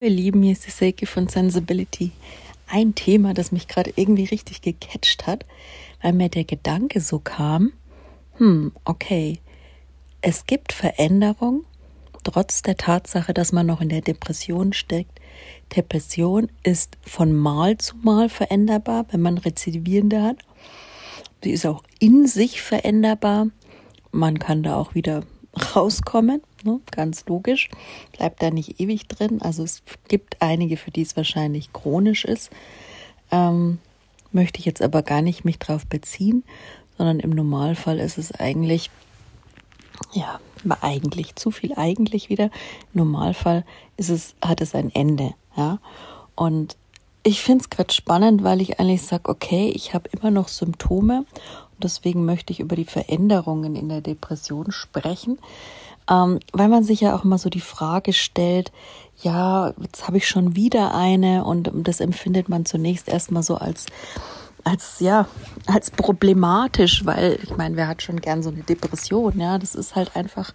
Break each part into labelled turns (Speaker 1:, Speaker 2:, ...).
Speaker 1: Ihr Lieben, hier ist die Seike von Sensibility. Ein Thema, das mich gerade irgendwie richtig gecatcht hat, weil mir der Gedanke so kam, hm, okay, es gibt Veränderung, trotz der Tatsache, dass man noch in der Depression steckt. Depression ist von Mal zu Mal veränderbar, wenn man Rezidivierende hat. Sie ist auch in sich veränderbar. Man kann da auch wieder rauskommen, ne? ganz logisch, bleibt da nicht ewig drin. Also es gibt einige, für die es wahrscheinlich chronisch ist. Ähm, möchte ich jetzt aber gar nicht mich drauf beziehen, sondern im Normalfall ist es eigentlich, ja, eigentlich zu viel eigentlich wieder. Im Normalfall ist es, hat es ein Ende, ja. Und ich finde es gerade spannend, weil ich eigentlich sage, okay, ich habe immer noch Symptome Deswegen möchte ich über die Veränderungen in der Depression sprechen, ähm, weil man sich ja auch immer so die Frage stellt, ja, jetzt habe ich schon wieder eine und das empfindet man zunächst erstmal so als als ja als problematisch, weil ich meine, wer hat schon gern so eine Depression, ja, das ist halt einfach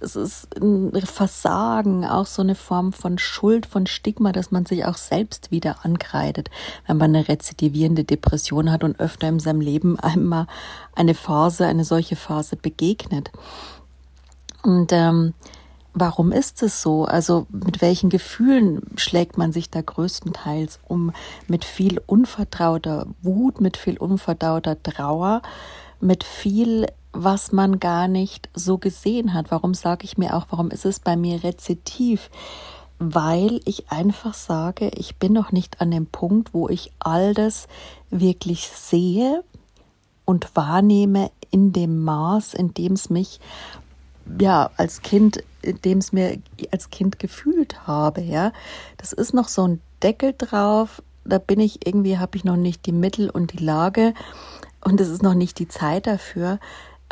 Speaker 1: es ist ein Versagen, auch so eine Form von Schuld, von Stigma, dass man sich auch selbst wieder ankreidet, wenn man eine rezidivierende Depression hat und öfter in seinem Leben einmal eine Phase, eine solche Phase begegnet. Und ähm, warum ist es so? Also mit welchen Gefühlen schlägt man sich da größtenteils um? Mit viel unvertrauter Wut, mit viel unverdauter Trauer, mit viel was man gar nicht so gesehen hat. Warum sage ich mir auch, warum ist es bei mir rezitiv? Weil ich einfach sage, ich bin noch nicht an dem Punkt, wo ich all das wirklich sehe und wahrnehme in dem Maß, in dem es mich ja als Kind, in dem es mir als Kind gefühlt habe. Ja, das ist noch so ein Deckel drauf. Da bin ich irgendwie, habe ich noch nicht die Mittel und die Lage und es ist noch nicht die Zeit dafür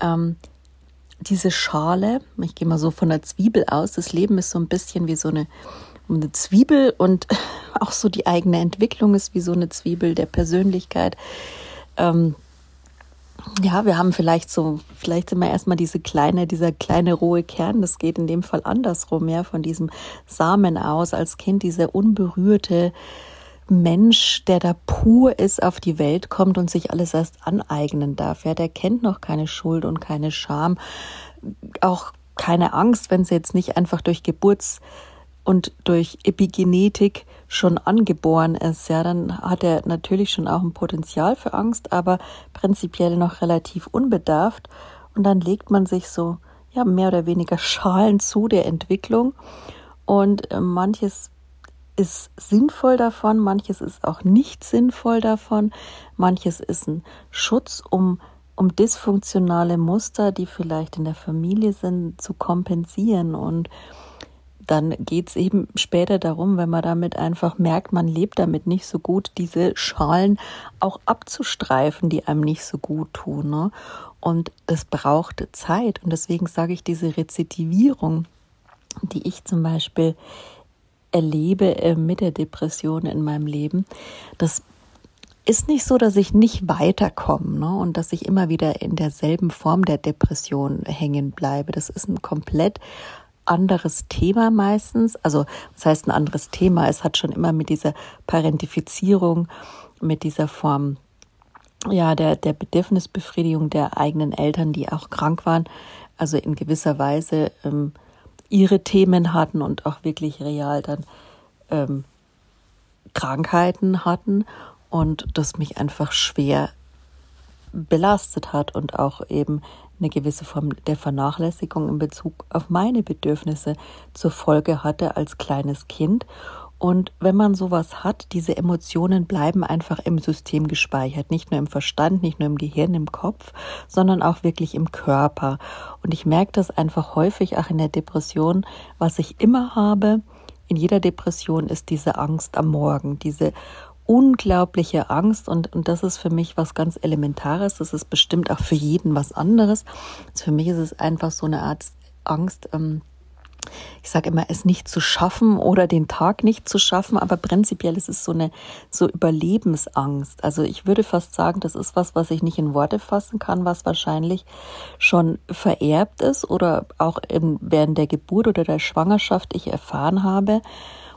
Speaker 1: ähm, diese Schale, ich gehe mal so von der Zwiebel aus, das Leben ist so ein bisschen wie so eine, eine Zwiebel und auch so die eigene Entwicklung ist wie so eine Zwiebel der Persönlichkeit. Ähm, ja, wir haben vielleicht so, vielleicht sind wir erstmal diese kleine, dieser kleine rohe Kern, das geht in dem Fall andersrum, ja, von diesem Samen aus, als Kind diese unberührte, Mensch, der da pur ist, auf die Welt kommt und sich alles erst aneignen darf. Ja, der kennt noch keine Schuld und keine Scham, auch keine Angst, wenn sie jetzt nicht einfach durch Geburts- und durch Epigenetik schon angeboren ist, ja, dann hat er natürlich schon auch ein Potenzial für Angst, aber prinzipiell noch relativ unbedarft. Und dann legt man sich so, ja, mehr oder weniger Schalen zu der Entwicklung. Und äh, manches ist sinnvoll davon, manches ist auch nicht sinnvoll davon, manches ist ein Schutz, um, um dysfunktionale Muster, die vielleicht in der Familie sind, zu kompensieren. Und dann geht es eben später darum, wenn man damit einfach merkt, man lebt damit nicht so gut, diese Schalen auch abzustreifen, die einem nicht so gut tun. Ne? Und das braucht Zeit. Und deswegen sage ich, diese Rezitivierung, die ich zum Beispiel erlebe äh, mit der Depression in meinem Leben, das ist nicht so, dass ich nicht weiterkomme ne? und dass ich immer wieder in derselben Form der Depression hängen bleibe. Das ist ein komplett anderes Thema meistens. Also, was heißt ein anderes Thema? Es hat schon immer mit dieser Parentifizierung, mit dieser Form ja, der, der Bedürfnisbefriedigung der eigenen Eltern, die auch krank waren, also in gewisser Weise ähm, ihre Themen hatten und auch wirklich real dann ähm, Krankheiten hatten und das mich einfach schwer belastet hat und auch eben eine gewisse Form der Vernachlässigung in Bezug auf meine Bedürfnisse zur Folge hatte als kleines Kind und wenn man sowas hat, diese Emotionen bleiben einfach im System gespeichert, nicht nur im Verstand, nicht nur im Gehirn, im Kopf, sondern auch wirklich im Körper. Und ich merke das einfach häufig auch in der Depression, was ich immer habe. In jeder Depression ist diese Angst am Morgen, diese unglaubliche Angst und, und das ist für mich was ganz Elementares. Das ist bestimmt auch für jeden was anderes. Für mich ist es einfach so eine Art Angst, ähm, ich sage immer, es nicht zu schaffen oder den Tag nicht zu schaffen, aber prinzipiell ist es so eine so Überlebensangst. Also ich würde fast sagen, das ist was, was ich nicht in Worte fassen kann, was wahrscheinlich schon vererbt ist oder auch während der Geburt oder der Schwangerschaft ich erfahren habe.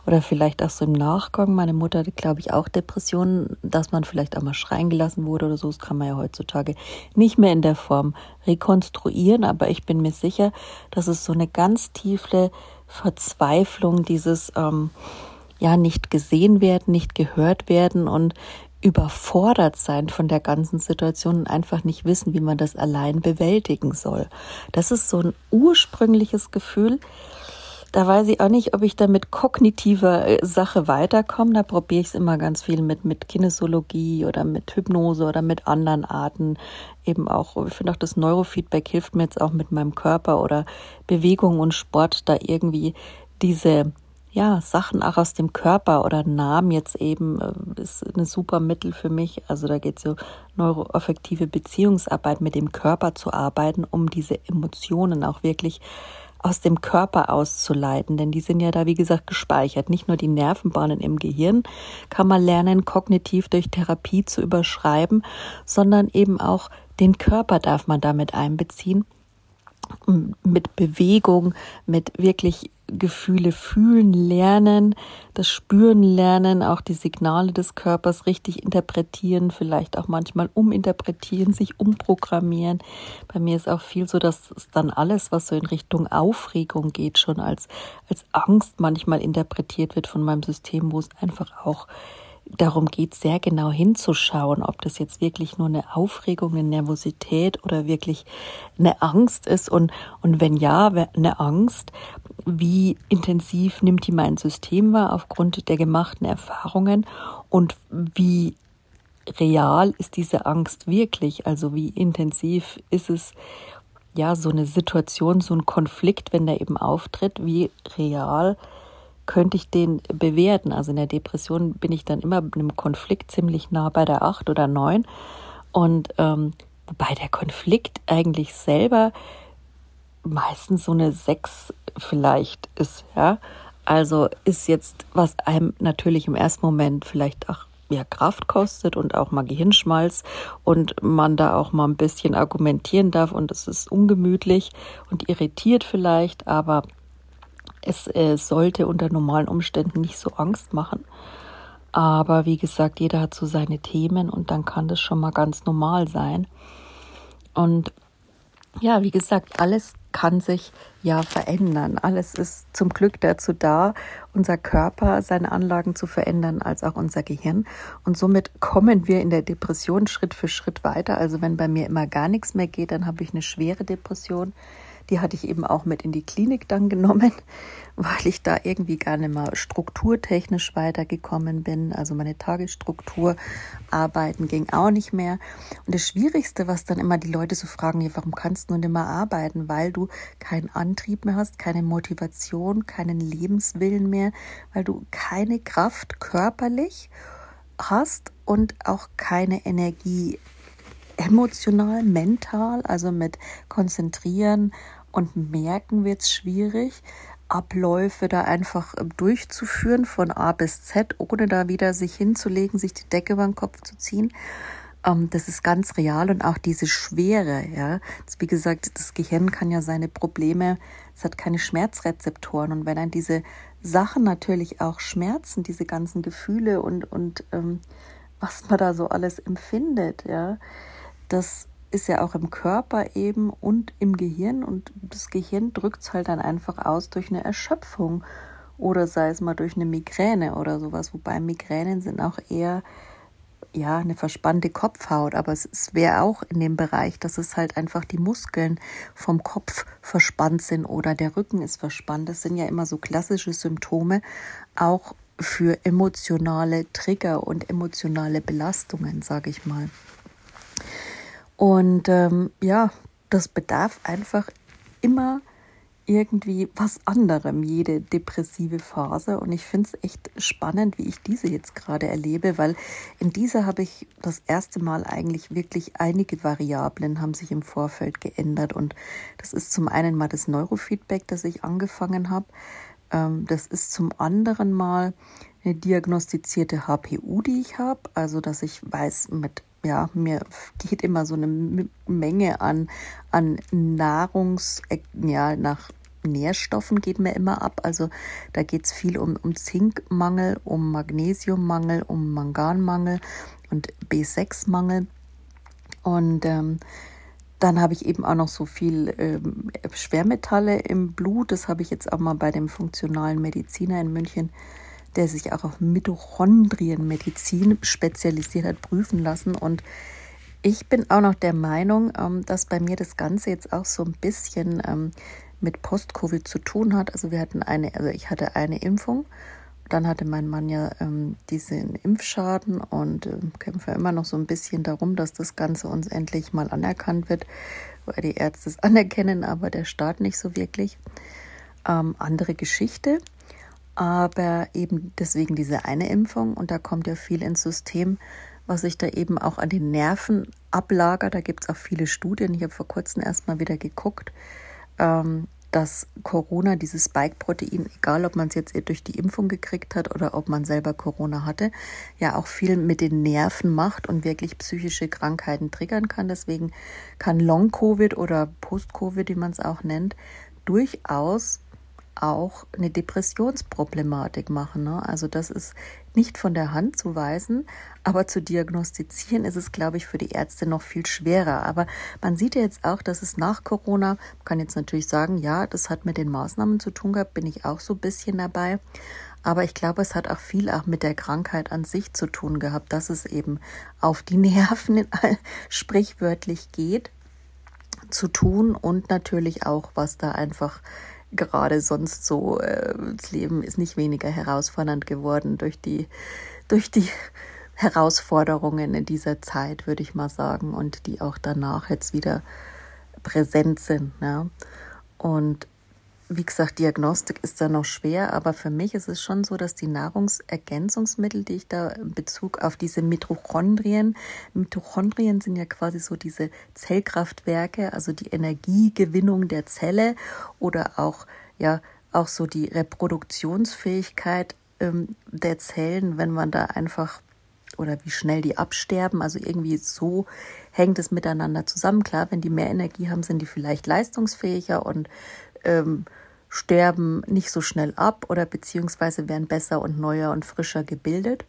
Speaker 1: Oder vielleicht auch so im Nachgang. Meine Mutter hatte, glaube ich, auch Depressionen, dass man vielleicht auch mal schreien gelassen wurde oder so. Das kann man ja heutzutage nicht mehr in der Form rekonstruieren, aber ich bin mir sicher, dass es so eine ganz tiefe Verzweiflung, dieses ähm, ja nicht gesehen werden, nicht gehört werden und überfordert sein von der ganzen Situation und einfach nicht wissen, wie man das allein bewältigen soll. Das ist so ein ursprüngliches Gefühl. Da weiß ich auch nicht, ob ich da mit kognitiver äh, Sache weiterkomme. Da probiere ich es immer ganz viel mit, mit Kinesiologie oder mit Hypnose oder mit anderen Arten. Eben auch, ich finde auch das Neurofeedback hilft mir jetzt auch mit meinem Körper oder Bewegung und Sport da irgendwie diese ja, Sachen auch aus dem Körper oder Namen jetzt eben äh, ist eine super Mittel für mich. Also da geht es so neuroaffektive Beziehungsarbeit mit dem Körper zu arbeiten, um diese Emotionen auch wirklich aus dem Körper auszuleiten, denn die sind ja da, wie gesagt, gespeichert. Nicht nur die Nervenbahnen im Gehirn kann man lernen, kognitiv durch Therapie zu überschreiben, sondern eben auch den Körper darf man damit einbeziehen mit Bewegung, mit wirklich Gefühle fühlen lernen, das Spüren lernen, auch die Signale des Körpers richtig interpretieren, vielleicht auch manchmal uminterpretieren, sich umprogrammieren. Bei mir ist auch viel so, dass es dann alles, was so in Richtung Aufregung geht, schon als, als Angst manchmal interpretiert wird von meinem System, wo es einfach auch darum geht, sehr genau hinzuschauen, ob das jetzt wirklich nur eine Aufregung, eine Nervosität oder wirklich eine Angst ist. Und, und wenn ja, eine Angst, wie intensiv nimmt die mein System wahr aufgrund der gemachten Erfahrungen und wie real ist diese Angst wirklich? Also wie intensiv ist es, ja, so eine Situation, so ein Konflikt, wenn der eben auftritt, wie real könnte ich den bewerten. Also in der Depression bin ich dann immer mit einem Konflikt ziemlich nah bei der acht oder neun. Und ähm, wobei der Konflikt eigentlich selber meistens so eine sechs vielleicht ist, ja. Also ist jetzt, was einem natürlich im ersten Moment vielleicht auch mehr Kraft kostet und auch mal Gehirnschmalz und man da auch mal ein bisschen argumentieren darf und es ist ungemütlich und irritiert vielleicht, aber es äh, sollte unter normalen Umständen nicht so Angst machen. Aber wie gesagt, jeder hat so seine Themen und dann kann das schon mal ganz normal sein. Und ja, wie gesagt, alles kann sich ja verändern. Alles ist zum Glück dazu da, unser Körper, seine Anlagen zu verändern, als auch unser Gehirn. Und somit kommen wir in der Depression Schritt für Schritt weiter. Also wenn bei mir immer gar nichts mehr geht, dann habe ich eine schwere Depression. Die hatte ich eben auch mit in die Klinik dann genommen, weil ich da irgendwie gar nicht mehr strukturtechnisch weitergekommen bin. Also meine Tagesstruktur arbeiten ging auch nicht mehr. Und das Schwierigste, was dann immer die Leute so fragen, warum kannst du nicht mehr arbeiten? Weil du keinen Antrieb mehr hast, keine Motivation, keinen Lebenswillen mehr, weil du keine Kraft körperlich hast und auch keine Energie emotional, mental, also mit Konzentrieren und Merken wird es schwierig, Abläufe da einfach ähm, durchzuführen von A bis Z, ohne da wieder sich hinzulegen, sich die Decke über den Kopf zu ziehen. Ähm, das ist ganz real und auch diese Schwere, ja. Wie gesagt, das Gehirn kann ja seine Probleme, es hat keine Schmerzrezeptoren und wenn dann diese Sachen natürlich auch schmerzen, diese ganzen Gefühle und, und ähm, was man da so alles empfindet, ja, das ist ja auch im Körper eben und im Gehirn und das Gehirn drückt es halt dann einfach aus durch eine Erschöpfung oder sei es mal durch eine Migräne oder sowas, wobei Migränen sind auch eher ja eine verspannte Kopfhaut, aber es, es wäre auch in dem Bereich, dass es halt einfach die Muskeln vom Kopf verspannt sind oder der Rücken ist verspannt. Das sind ja immer so klassische Symptome, auch für emotionale Trigger und emotionale Belastungen, sage ich mal. Und ähm, ja, das bedarf einfach immer irgendwie was anderem, jede depressive Phase. Und ich finde es echt spannend, wie ich diese jetzt gerade erlebe, weil in dieser habe ich das erste Mal eigentlich wirklich einige Variablen haben sich im Vorfeld geändert. Und das ist zum einen mal das Neurofeedback, das ich angefangen habe. Ähm, das ist zum anderen mal eine diagnostizierte HPU, die ich habe. Also, dass ich weiß, mit ja, mir geht immer so eine Menge an, an Nahrungs, ja, nach Nährstoffen geht mir immer ab. Also da geht es viel um, um Zinkmangel, um Magnesiummangel, um Manganmangel und B6-Mangel. Und ähm, dann habe ich eben auch noch so viel ähm, Schwermetalle im Blut. Das habe ich jetzt auch mal bei dem funktionalen Mediziner in München, der sich auch auf Mitochondrienmedizin spezialisiert hat, prüfen lassen. Und ich bin auch noch der Meinung, ähm, dass bei mir das Ganze jetzt auch so ein bisschen ähm, mit Post-Covid zu tun hat. Also wir hatten eine, also ich hatte eine Impfung dann hatte mein Mann ja ähm, diesen Impfschaden und äh, kämpfe immer noch so ein bisschen darum, dass das Ganze uns endlich mal anerkannt wird, weil die Ärzte es anerkennen, aber der Staat nicht so wirklich. Ähm, andere Geschichte, aber eben deswegen diese eine Impfung und da kommt ja viel ins System, was sich da eben auch an den Nerven ablagert. Da gibt es auch viele Studien. Ich habe vor kurzem erst mal wieder geguckt. Ähm, dass Corona, dieses Spike-Protein, egal ob man es jetzt durch die Impfung gekriegt hat oder ob man selber Corona hatte, ja auch viel mit den Nerven macht und wirklich psychische Krankheiten triggern kann. Deswegen kann Long-Covid oder Post-Covid, wie man es auch nennt, durchaus auch eine Depressionsproblematik machen. Ne? Also das ist nicht von der Hand zu weisen, aber zu diagnostizieren ist es, glaube ich, für die Ärzte noch viel schwerer. Aber man sieht ja jetzt auch, dass es nach Corona, man kann jetzt natürlich sagen, ja, das hat mit den Maßnahmen zu tun gehabt, bin ich auch so ein bisschen dabei. Aber ich glaube, es hat auch viel auch mit der Krankheit an sich zu tun gehabt, dass es eben auf die Nerven sprichwörtlich geht zu tun und natürlich auch, was da einfach gerade sonst so, äh, das Leben ist nicht weniger herausfordernd geworden durch die, durch die Herausforderungen in dieser Zeit, würde ich mal sagen, und die auch danach jetzt wieder präsent sind. Ja. Und wie gesagt, Diagnostik ist da noch schwer, aber für mich ist es schon so, dass die Nahrungsergänzungsmittel, die ich da in Bezug auf diese Mitochondrien, Mitochondrien sind ja quasi so diese Zellkraftwerke, also die Energiegewinnung der Zelle oder auch, ja, auch so die Reproduktionsfähigkeit ähm, der Zellen, wenn man da einfach oder wie schnell die absterben. Also irgendwie so hängt es miteinander zusammen. Klar, wenn die mehr Energie haben, sind die vielleicht leistungsfähiger und ähm, sterben nicht so schnell ab oder beziehungsweise werden besser und neuer und frischer gebildet.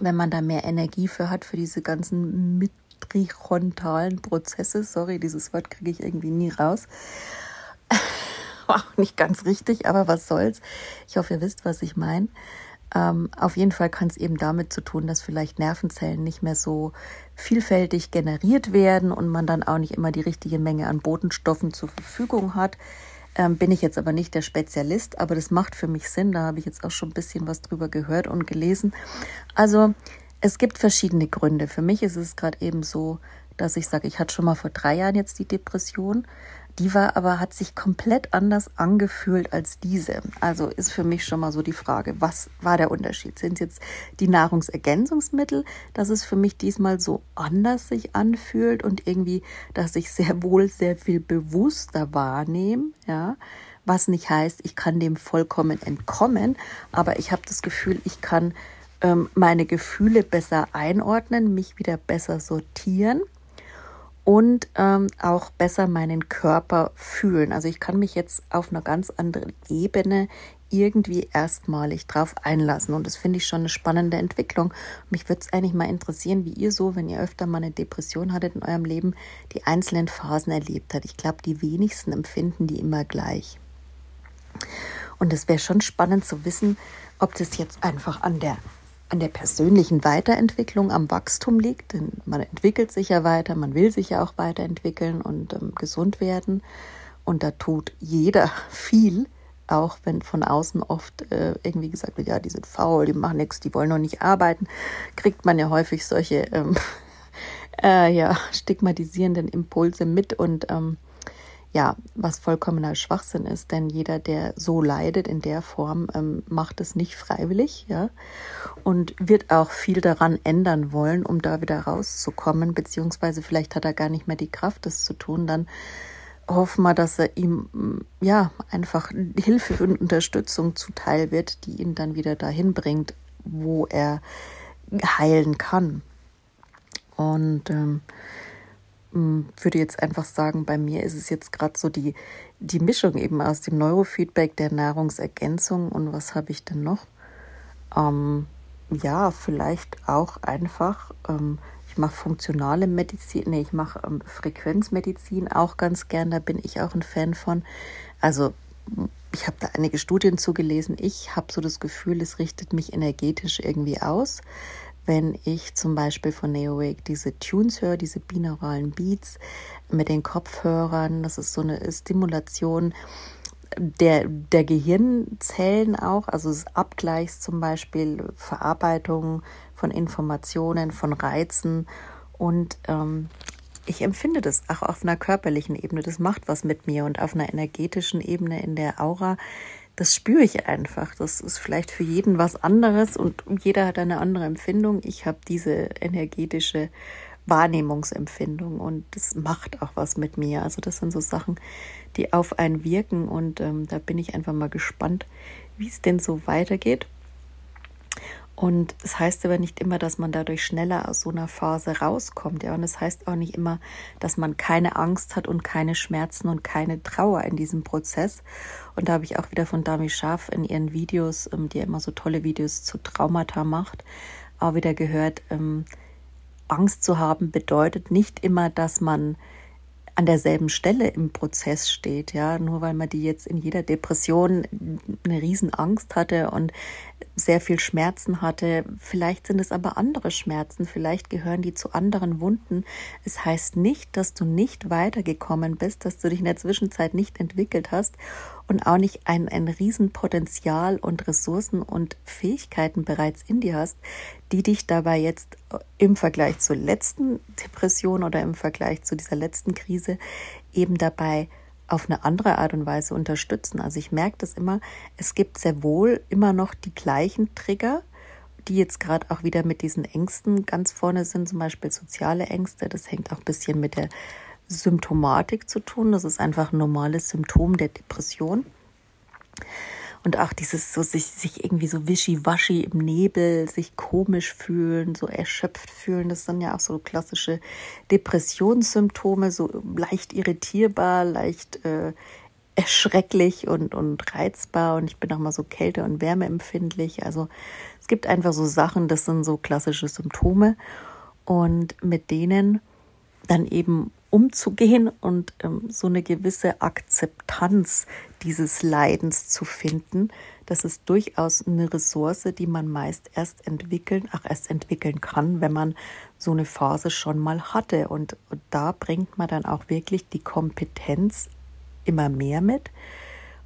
Speaker 1: Wenn man da mehr Energie für hat, für diese ganzen mitrichontalen Prozesse, sorry, dieses Wort kriege ich irgendwie nie raus. Auch nicht ganz richtig, aber was soll's. Ich hoffe, ihr wisst, was ich meine. Ähm, auf jeden Fall kann es eben damit zu tun, dass vielleicht Nervenzellen nicht mehr so vielfältig generiert werden und man dann auch nicht immer die richtige Menge an Botenstoffen zur Verfügung hat. Ähm, bin ich jetzt aber nicht der Spezialist, aber das macht für mich Sinn. Da habe ich jetzt auch schon ein bisschen was drüber gehört und gelesen. Also es gibt verschiedene Gründe. Für mich ist es gerade eben so, dass ich sage, ich hatte schon mal vor drei Jahren jetzt die Depression. Die war aber, hat sich komplett anders angefühlt als diese. Also ist für mich schon mal so die Frage, was war der Unterschied? Sind es jetzt die Nahrungsergänzungsmittel, dass es für mich diesmal so anders sich anfühlt und irgendwie, dass ich sehr wohl sehr viel bewusster wahrnehme, ja? Was nicht heißt, ich kann dem vollkommen entkommen, aber ich habe das Gefühl, ich kann ähm, meine Gefühle besser einordnen, mich wieder besser sortieren und ähm, auch besser meinen Körper fühlen. Also ich kann mich jetzt auf einer ganz anderen Ebene irgendwie erstmalig drauf einlassen. Und das finde ich schon eine spannende Entwicklung. Mich würde es eigentlich mal interessieren, wie ihr so, wenn ihr öfter mal eine Depression hattet in eurem Leben, die einzelnen Phasen erlebt habt. Ich glaube, die wenigsten empfinden die immer gleich. Und es wäre schon spannend zu wissen, ob das jetzt einfach an der an der persönlichen Weiterentwicklung, am Wachstum liegt. Denn man entwickelt sich ja weiter, man will sich ja auch weiterentwickeln und ähm, gesund werden. Und da tut jeder viel, auch wenn von außen oft äh, irgendwie gesagt wird, ja, die sind faul, die machen nichts, die wollen noch nicht arbeiten, kriegt man ja häufig solche ähm, äh, ja, stigmatisierenden Impulse mit und ähm, ja, was vollkommener Schwachsinn ist, denn jeder, der so leidet in der Form, ähm, macht es nicht freiwillig, ja, und wird auch viel daran ändern wollen, um da wieder rauszukommen, beziehungsweise vielleicht hat er gar nicht mehr die Kraft, das zu tun, dann hoffen wir, dass er ihm, mm, ja, einfach Hilfe und Unterstützung zuteil wird, die ihn dann wieder dahin bringt, wo er heilen kann. Und ähm, hm, würde jetzt einfach sagen, bei mir ist es jetzt gerade so die, die Mischung eben aus dem Neurofeedback, der Nahrungsergänzung und was habe ich denn noch? Ähm, ja, vielleicht auch einfach, ähm, ich mache funktionale Medizin, nee, ich mache ähm, Frequenzmedizin auch ganz gern, da bin ich auch ein Fan von. Also ich habe da einige Studien zugelesen. Ich habe so das Gefühl, es richtet mich energetisch irgendwie aus. Wenn ich zum Beispiel von Neowake diese Tunes höre, diese binauralen Beats mit den Kopfhörern, das ist so eine Stimulation der, der Gehirnzellen auch, also des Abgleichs zum Beispiel, Verarbeitung von Informationen, von Reizen und ähm, ich empfinde das auch auf einer körperlichen Ebene. Das macht was mit mir und auf einer energetischen Ebene in der Aura. Das spüre ich einfach. Das ist vielleicht für jeden was anderes und jeder hat eine andere Empfindung. Ich habe diese energetische Wahrnehmungsempfindung und das macht auch was mit mir. Also das sind so Sachen, die auf einen wirken und ähm, da bin ich einfach mal gespannt, wie es denn so weitergeht. Und es das heißt aber nicht immer, dass man dadurch schneller aus so einer Phase rauskommt. Ja, und es das heißt auch nicht immer, dass man keine Angst hat und keine Schmerzen und keine Trauer in diesem Prozess. Und da habe ich auch wieder von Dami Scharf in ihren Videos, ähm, die ja immer so tolle Videos zu Traumata macht, auch wieder gehört, ähm, Angst zu haben bedeutet nicht immer, dass man an derselben Stelle im Prozess steht, ja, nur weil man die jetzt in jeder Depression eine Riesenangst hatte und sehr viel Schmerzen hatte. Vielleicht sind es aber andere Schmerzen, vielleicht gehören die zu anderen Wunden. Es heißt nicht, dass du nicht weitergekommen bist, dass du dich in der Zwischenzeit nicht entwickelt hast und auch nicht ein, ein Riesenpotenzial und Ressourcen und Fähigkeiten bereits in dir hast, die dich dabei jetzt im Vergleich zur letzten Depression oder im Vergleich zu dieser letzten Krise eben dabei auf eine andere Art und Weise unterstützen. Also ich merke das immer, es gibt sehr wohl immer noch die gleichen Trigger, die jetzt gerade auch wieder mit diesen Ängsten ganz vorne sind, zum Beispiel soziale Ängste. Das hängt auch ein bisschen mit der Symptomatik zu tun. Das ist einfach ein normales Symptom der Depression. Und auch dieses so sich, sich irgendwie so wischiwaschi im Nebel, sich komisch fühlen, so erschöpft fühlen, das sind ja auch so klassische Depressionssymptome, so leicht irritierbar, leicht äh, erschrecklich und, und reizbar. Und ich bin auch mal so kälte- und wärmeempfindlich. Also es gibt einfach so Sachen, das sind so klassische Symptome. Und mit denen dann eben umzugehen und ähm, so eine gewisse Akzeptanz dieses Leidens zu finden, das ist durchaus eine Ressource, die man meist erst entwickeln, ach erst entwickeln kann, wenn man so eine Phase schon mal hatte. Und, und da bringt man dann auch wirklich die Kompetenz immer mehr mit,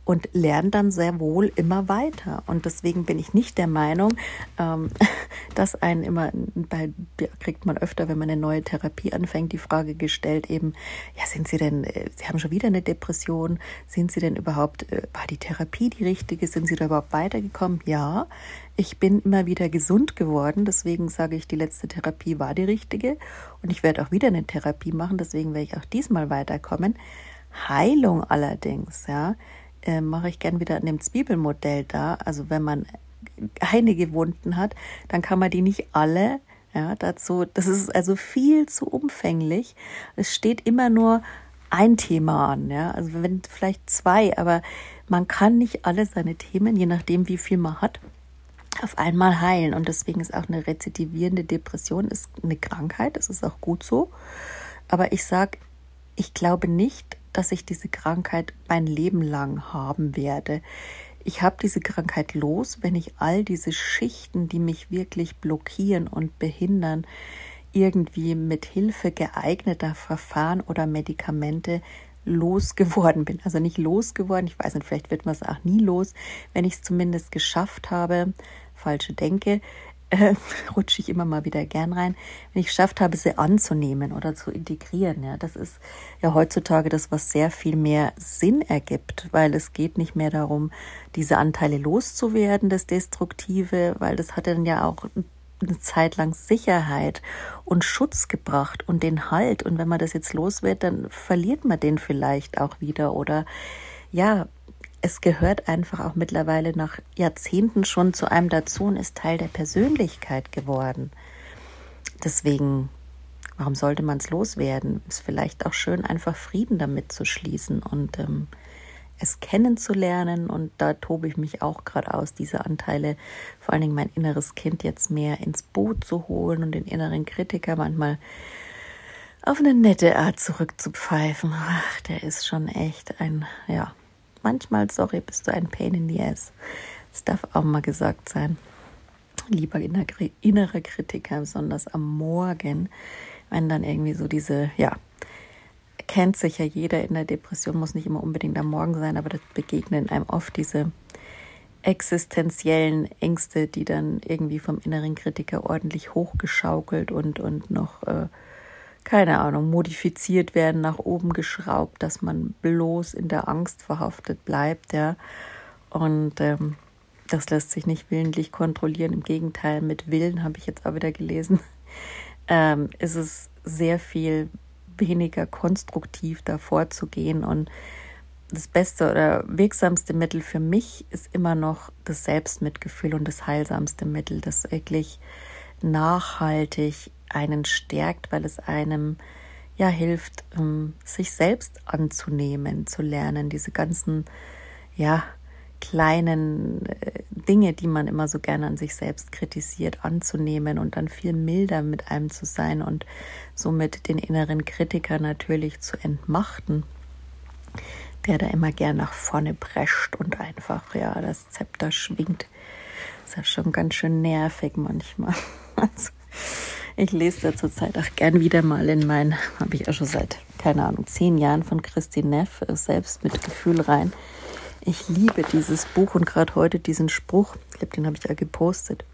Speaker 1: und lernt dann sehr wohl immer weiter. Und deswegen bin ich nicht der Meinung, ähm, dass ein immer, bei, kriegt man öfter, wenn man eine neue Therapie anfängt, die Frage gestellt eben, ja, sind Sie denn, äh, Sie haben schon wieder eine Depression, sind Sie denn überhaupt, äh, war die Therapie die richtige, sind Sie da überhaupt weitergekommen? Ja, ich bin immer wieder gesund geworden, deswegen sage ich, die letzte Therapie war die richtige und ich werde auch wieder eine Therapie machen, deswegen werde ich auch diesmal weiterkommen. Heilung allerdings, ja, äh, mache ich gern wieder an dem Zwiebelmodell da. Also wenn man einige Wunden hat, dann kann man die nicht alle ja, dazu, das ist also viel zu umfänglich. Es steht immer nur ein Thema an, ja, also wenn vielleicht zwei, aber man kann nicht alle seine Themen, je nachdem wie viel man hat, auf einmal heilen. Und deswegen ist auch eine rezidivierende Depression ist eine Krankheit, das ist auch gut so. Aber ich sage, ich glaube nicht, dass ich diese Krankheit mein Leben lang haben werde. Ich habe diese Krankheit los, wenn ich all diese Schichten, die mich wirklich blockieren und behindern, irgendwie mit Hilfe geeigneter Verfahren oder Medikamente losgeworden bin. Also nicht losgeworden, ich weiß nicht, vielleicht wird man es auch nie los, wenn ich es zumindest geschafft habe, falsche Denke, äh, rutsche ich immer mal wieder gern rein, wenn ich geschafft habe, sie anzunehmen oder zu integrieren. Ja, das ist ja heutzutage das, was sehr viel mehr Sinn ergibt, weil es geht nicht mehr darum, diese Anteile loszuwerden, das Destruktive, weil das hat dann ja auch eine Zeit lang Sicherheit und Schutz gebracht und den Halt. Und wenn man das jetzt los wird, dann verliert man den vielleicht auch wieder oder ja, es gehört einfach auch mittlerweile nach Jahrzehnten schon zu einem dazu und ist Teil der Persönlichkeit geworden. Deswegen, warum sollte man es loswerden? Ist vielleicht auch schön, einfach Frieden damit zu schließen und ähm, es kennenzulernen und da tobe ich mich auch gerade aus, diese Anteile, vor allen Dingen mein inneres Kind jetzt mehr ins Boot zu holen und den inneren Kritiker manchmal auf eine nette Art zurückzupfeifen. Ach, der ist schon echt ein, ja, manchmal, sorry, bist du ein Pain in the Ass. Das darf auch mal gesagt sein. Lieber innerer Kritiker, besonders am Morgen, wenn dann irgendwie so diese, ja, kennt sich ja jeder in der Depression, muss nicht immer unbedingt am Morgen sein, aber das begegnen einem oft diese existenziellen Ängste, die dann irgendwie vom inneren Kritiker ordentlich hochgeschaukelt und, und noch, äh, keine Ahnung, modifiziert werden, nach oben geschraubt, dass man bloß in der Angst verhaftet bleibt, ja. Und ähm, das lässt sich nicht willentlich kontrollieren. Im Gegenteil, mit Willen habe ich jetzt auch wieder gelesen, ähm, ist es sehr viel weniger konstruktiv davor zu gehen. Und das beste oder wirksamste Mittel für mich ist immer noch das Selbstmitgefühl und das heilsamste Mittel, das wirklich nachhaltig einen stärkt, weil es einem ja hilft, ähm, sich selbst anzunehmen, zu lernen, diese ganzen ja kleinen äh, Dinge, die man immer so gerne an sich selbst kritisiert, anzunehmen und dann viel milder mit einem zu sein und somit den inneren Kritiker natürlich zu entmachten, der da immer gern nach vorne prescht und einfach ja das Zepter schwingt. ist ja schon ganz schön nervig manchmal. Also, ich lese da zurzeit auch gern wieder mal in mein, habe ich auch schon seit, keine Ahnung, zehn Jahren von Christine Neff, äh, selbst mit Gefühl rein ich liebe dieses Buch und gerade heute diesen Spruch, ich glaube, den habe ich ja gepostet.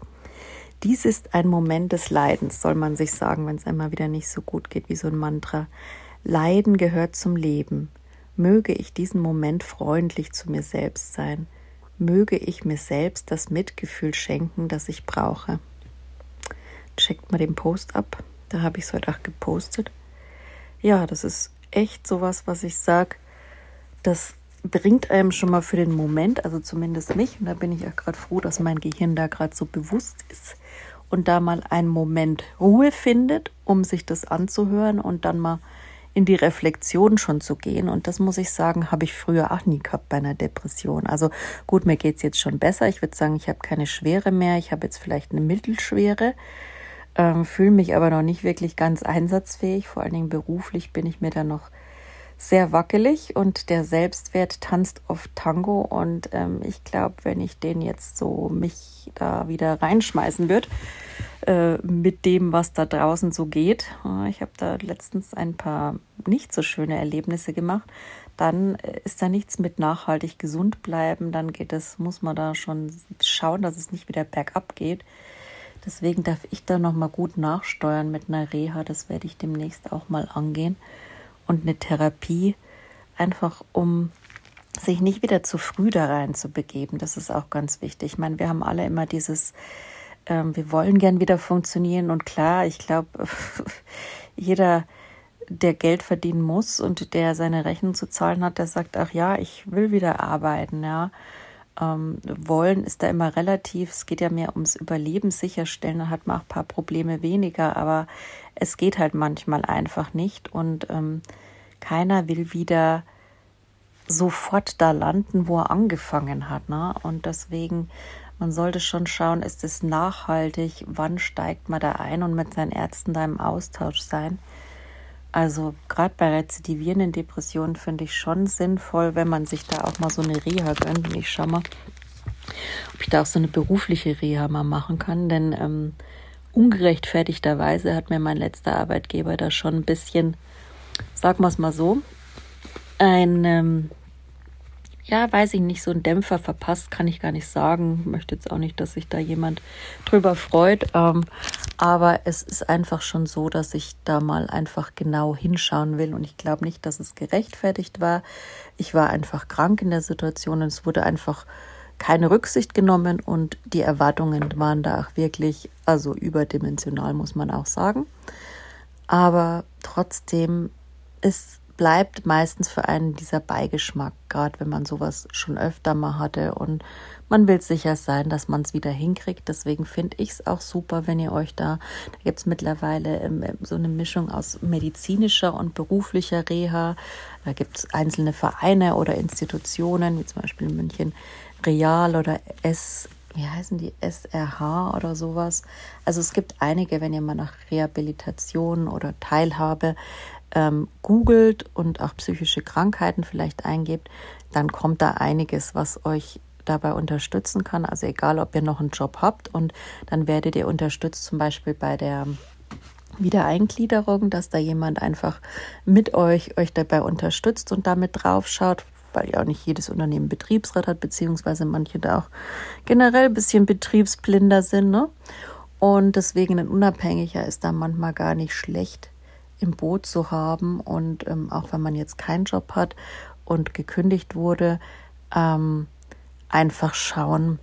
Speaker 1: Dies ist ein Moment des Leidens, soll man sich sagen, wenn es einmal wieder nicht so gut geht, wie so ein Mantra. Leiden gehört zum Leben. Möge ich diesen Moment freundlich zu mir selbst sein. Möge ich mir selbst das Mitgefühl schenken, das ich brauche. Checkt mal den Post ab. Da habe ich es heute auch gepostet. Ja, das ist echt sowas, was ich sage, das bringt einem schon mal für den Moment, also zumindest mich, und da bin ich auch gerade froh, dass mein Gehirn da gerade so bewusst ist und da mal einen Moment Ruhe findet, um sich das anzuhören und dann mal in die Reflexion schon zu gehen. Und das muss ich sagen, habe ich früher auch nie gehabt bei einer Depression. Also gut, mir geht es jetzt schon besser. Ich würde sagen, ich habe keine Schwere mehr. Ich habe jetzt vielleicht eine Mittelschwere, ähm, fühle mich aber noch nicht wirklich ganz einsatzfähig. Vor allen Dingen beruflich bin ich mir da noch sehr wackelig und der Selbstwert tanzt auf Tango und ähm, ich glaube, wenn ich den jetzt so mich da wieder reinschmeißen würde äh, mit dem, was da draußen so geht, ich habe da letztens ein paar nicht so schöne Erlebnisse gemacht, dann äh, ist da nichts mit nachhaltig gesund bleiben, dann geht es, muss man da schon schauen, dass es nicht wieder bergab geht. Deswegen darf ich da noch mal gut nachsteuern mit einer Reha, das werde ich demnächst auch mal angehen und eine Therapie, einfach um sich nicht wieder zu früh da rein zu begeben. Das ist auch ganz wichtig. Ich meine, wir haben alle immer dieses, ähm, wir wollen gern wieder funktionieren und klar, ich glaube, jeder, der Geld verdienen muss und der seine Rechnung zu zahlen hat, der sagt, ach ja, ich will wieder arbeiten, ja. Ähm, wollen ist da immer relativ. Es geht ja mehr ums Überleben sicherstellen. Da hat man auch ein paar Probleme weniger, aber es geht halt manchmal einfach nicht und ähm, keiner will wieder sofort da landen, wo er angefangen hat. Ne? Und deswegen, man sollte schon schauen, ist es nachhaltig, wann steigt man da ein und mit seinen Ärzten da im Austausch sein. Also gerade bei rezidivierenden Depressionen finde ich schon sinnvoll, wenn man sich da auch mal so eine Reha gönnt. Und ich schaue mal, ob ich da auch so eine berufliche Reha mal machen kann. Denn ähm, ungerechtfertigterweise hat mir mein letzter Arbeitgeber da schon ein bisschen, sagen wir es mal so, ein, ähm, ja, weiß ich nicht, so ein Dämpfer verpasst, kann ich gar nicht sagen. Möchte jetzt auch nicht, dass sich da jemand drüber freut. Ähm, aber es ist einfach schon so, dass ich da mal einfach genau hinschauen will. Und ich glaube nicht, dass es gerechtfertigt war. Ich war einfach krank in der Situation und es wurde einfach keine Rücksicht genommen und die Erwartungen waren da auch wirklich, also überdimensional muss man auch sagen. Aber trotzdem, es bleibt meistens für einen dieser Beigeschmack, gerade wenn man sowas schon öfter mal hatte und man will sicher sein, dass man es wieder hinkriegt. Deswegen finde ich es auch super, wenn ihr euch da, da gibt es mittlerweile ähm, so eine Mischung aus medizinischer und beruflicher Reha. Da gibt es einzelne Vereine oder Institutionen, wie zum Beispiel in München Real oder S, wie heißen die, SRH oder sowas. Also es gibt einige, wenn ihr mal nach Rehabilitation oder Teilhabe ähm, googelt und auch psychische Krankheiten vielleicht eingebt, dann kommt da einiges, was euch dabei unterstützen kann. Also egal, ob ihr noch einen Job habt und dann werdet ihr unterstützt zum Beispiel bei der Wiedereingliederung, dass da jemand einfach mit euch euch dabei unterstützt und damit draufschaut, weil ja auch nicht jedes Unternehmen Betriebsrat hat, beziehungsweise manche da auch generell ein bisschen betriebsblinder sind. Ne? Und deswegen ein Unabhängiger ist da manchmal gar nicht schlecht im Boot zu haben. Und ähm, auch wenn man jetzt keinen Job hat und gekündigt wurde, ähm, einfach schauen,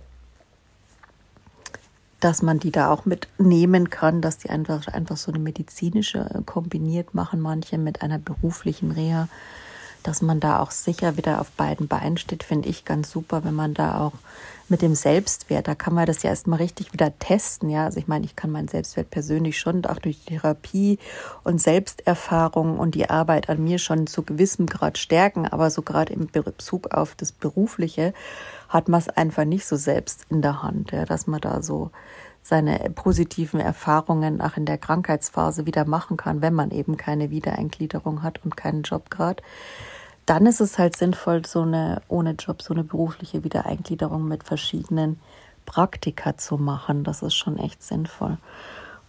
Speaker 1: dass man die da auch mitnehmen kann, dass die einfach, einfach so eine medizinische äh, kombiniert machen, manche mit einer beruflichen Reha dass man da auch sicher wieder auf beiden Beinen steht, finde ich ganz super, wenn man da auch mit dem Selbstwert, da kann man das ja erstmal richtig wieder testen, ja. Also ich meine, ich kann meinen Selbstwert persönlich schon auch durch Therapie und Selbsterfahrung und die Arbeit an mir schon zu gewissem Grad stärken, aber so gerade im Bezug auf das Berufliche hat man es einfach nicht so selbst in der Hand, ja, dass man da so seine positiven Erfahrungen auch in der Krankheitsphase wieder machen kann, wenn man eben keine Wiedereingliederung hat und keinen Job gerade dann ist es halt sinnvoll, so eine ohne Job, so eine berufliche Wiedereingliederung mit verschiedenen Praktika zu machen. Das ist schon echt sinnvoll,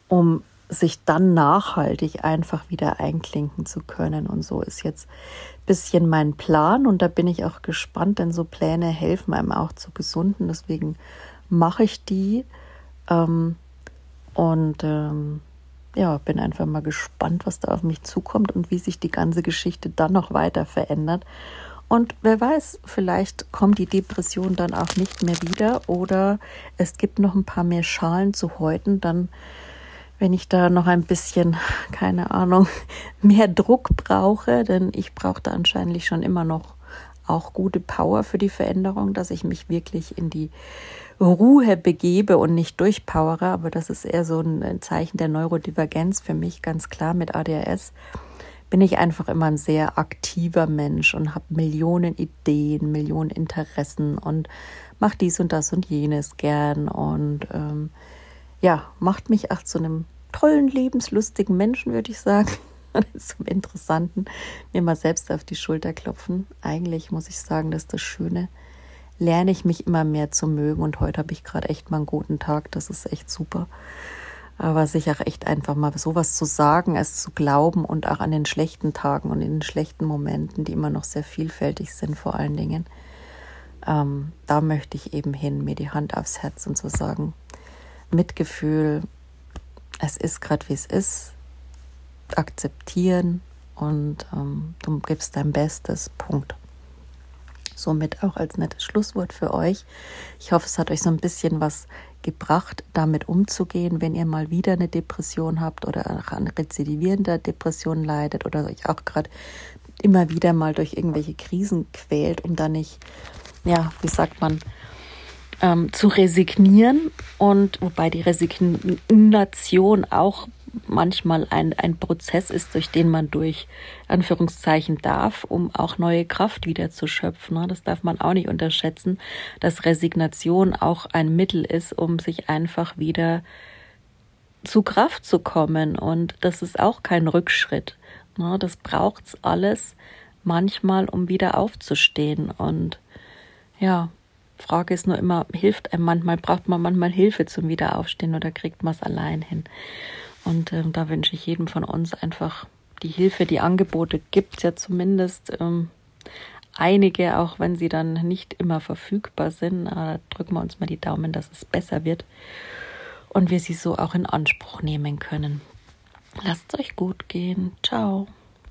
Speaker 1: um sich dann nachhaltig einfach wieder einklinken zu können. Und so ist jetzt ein bisschen mein Plan und da bin ich auch gespannt, denn so Pläne helfen einem auch zu gesunden. Deswegen mache ich die. Ähm, und ähm, ja, bin einfach mal gespannt, was da auf mich zukommt und wie sich die ganze Geschichte dann noch weiter verändert. Und wer weiß, vielleicht kommt die Depression dann auch nicht mehr wieder oder es gibt noch ein paar mehr Schalen zu häuten, dann wenn ich da noch ein bisschen, keine Ahnung, mehr Druck brauche, denn ich brauche da anscheinend schon immer noch auch gute Power für die Veränderung, dass ich mich wirklich in die Ruhe begebe und nicht durchpowere, aber das ist eher so ein Zeichen der Neurodivergenz für mich, ganz klar mit ADHS bin ich einfach immer ein sehr aktiver Mensch und habe Millionen Ideen, Millionen Interessen und mache dies und das und jenes gern und ähm, ja, macht mich auch zu einem tollen, lebenslustigen Menschen, würde ich sagen. zum Interessanten, mir mal selbst auf die Schulter klopfen. Eigentlich muss ich sagen, dass das Schöne lerne ich mich immer mehr zu mögen und heute habe ich gerade echt mal einen guten Tag. Das ist echt super. Aber sich auch echt einfach mal sowas zu sagen, es zu glauben und auch an den schlechten Tagen und in den schlechten Momenten, die immer noch sehr vielfältig sind, vor allen Dingen, ähm, da möchte ich eben hin, mir die Hand aufs Herz und zu so sagen, Mitgefühl, es ist gerade wie es ist, akzeptieren und ähm, du gibst dein Bestes. Punkt. Somit auch als nettes Schlusswort für euch. Ich hoffe, es hat euch so ein bisschen was gebracht, damit umzugehen, wenn ihr mal wieder eine Depression habt oder an rezidivierender Depression leidet oder euch auch gerade immer wieder mal durch irgendwelche Krisen quält, um da nicht, ja, wie sagt man, ähm, zu resignieren und wobei die Resignation auch manchmal ein, ein Prozess ist, durch den man durch Anführungszeichen darf, um auch neue Kraft wieder zu schöpfen. Ne? Das darf man auch nicht unterschätzen, dass Resignation auch ein Mittel ist, um sich einfach wieder zu Kraft zu kommen. Und das ist auch kein Rückschritt. Ne? Das braucht's alles manchmal, um wieder aufzustehen. Und ja, Frage ist nur immer, hilft einem manchmal, braucht man manchmal Hilfe zum Wiederaufstehen oder kriegt man es allein hin? Und ähm, da wünsche ich jedem von uns einfach die Hilfe, die Angebote gibt es ja zumindest ähm, einige, auch wenn sie dann nicht immer verfügbar sind. Aber drücken wir uns mal die Daumen, dass es besser wird und wir sie so auch in Anspruch nehmen können. Lasst es euch gut gehen. Ciao.